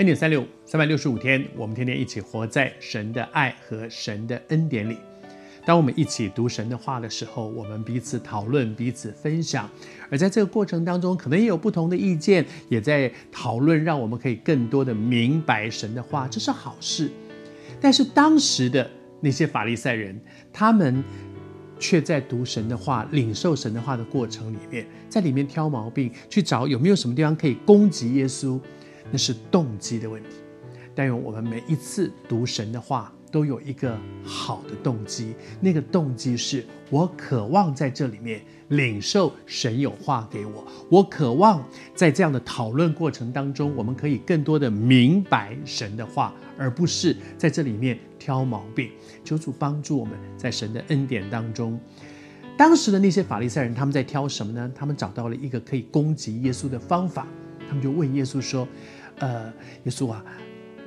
恩典三六五，三百六十五天，我们天天一起活在神的爱和神的恩典里。当我们一起读神的话的时候，我们彼此讨论，彼此分享。而在这个过程当中，可能也有不同的意见，也在讨论，让我们可以更多的明白神的话，这是好事。但是当时的那些法利赛人，他们却在读神的话、领受神的话的过程里面，在里面挑毛病，去找有没有什么地方可以攻击耶稣。那是动机的问题，但愿我们每一次读神的话，都有一个好的动机。那个动机是我渴望在这里面领受神有话给我，我渴望在这样的讨论过程当中，我们可以更多的明白神的话，而不是在这里面挑毛病。求主帮助我们在神的恩典当中。当时的那些法利赛人，他们在挑什么呢？他们找到了一个可以攻击耶稣的方法，他们就问耶稣说。呃，耶稣啊，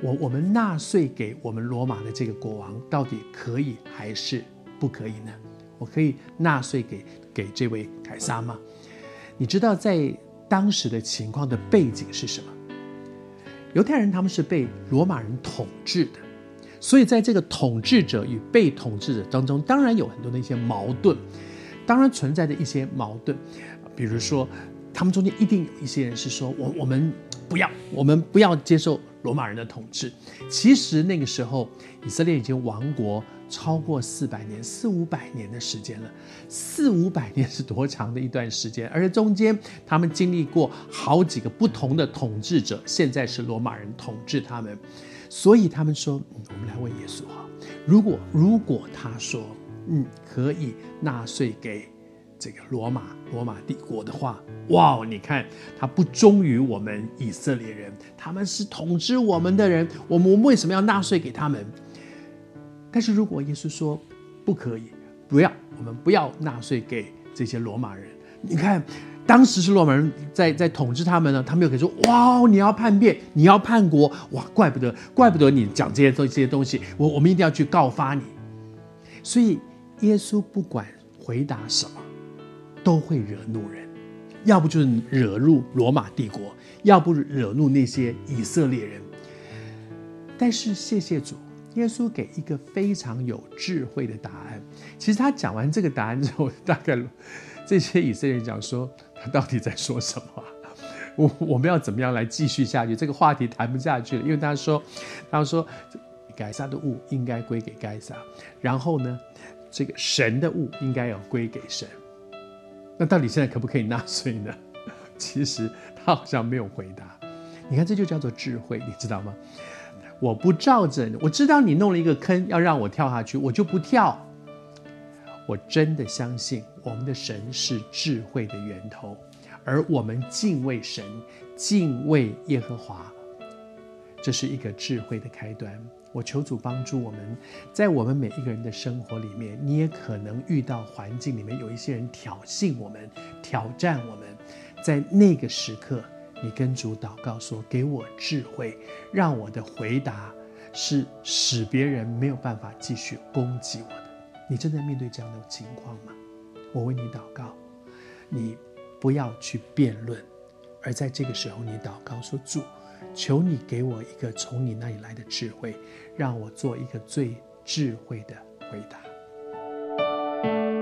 我我们纳税给我们罗马的这个国王，到底可以还是不可以呢？我可以纳税给给这位凯撒吗？你知道在当时的情况的背景是什么？犹太人他们是被罗马人统治的，所以在这个统治者与被统治者当中，当然有很多的一些矛盾，当然存在着一些矛盾，比如说他们中间一定有一些人是说我我们。不要，我们不要接受罗马人的统治。其实那个时候，以色列已经亡国超过四百年，四五百年的时间了。四五百年是多长的一段时间？而且中间他们经历过好几个不同的统治者，现在是罗马人统治他们。所以他们说：“嗯，我们来问耶稣哈，如果如果他说，嗯，可以纳税给。”这个罗马罗马帝国的话，哇，你看他不忠于我们以色列人，他们是统治我们的人，我们为什么要纳税给他们？但是如果耶稣说不可以，不要，我们不要纳税给这些罗马人。你看，当时是罗马人在在统治他们呢，他们又可以说哇，你要叛变，你要叛国，哇，怪不得，怪不得你讲这些东这些东西，我我们一定要去告发你。所以耶稣不管回答什么。都会惹怒人，要不就是惹怒罗马帝国，要不惹怒那些以色列人。但是谢谢主，耶稣给一个非常有智慧的答案。其实他讲完这个答案之后，大概 这些以色列人讲说：“他到底在说什么？我我们要怎么样来继续下去？这个话题谈不下去了。”因为他说：“他说，该撒的物应该归给该撒，然后呢，这个神的物应该要归给神。”那到底现在可不可以纳税呢？其实他好像没有回答。你看，这就叫做智慧，你知道吗？我不照着，我知道你弄了一个坑要让我跳下去，我就不跳。我真的相信我们的神是智慧的源头，而我们敬畏神、敬畏耶和华，这是一个智慧的开端。我求主帮助我们，在我们每一个人的生活里面，你也可能遇到环境里面有一些人挑衅我们、挑战我们。在那个时刻，你跟主祷告说：“给我智慧，让我的回答是使别人没有办法继续攻击我的。”你正在面对这样的情况吗？我为你祷告，你不要去辩论，而在这个时候，你祷告说：“主。”求你给我一个从你那里来的智慧让我做一个最智慧的回答。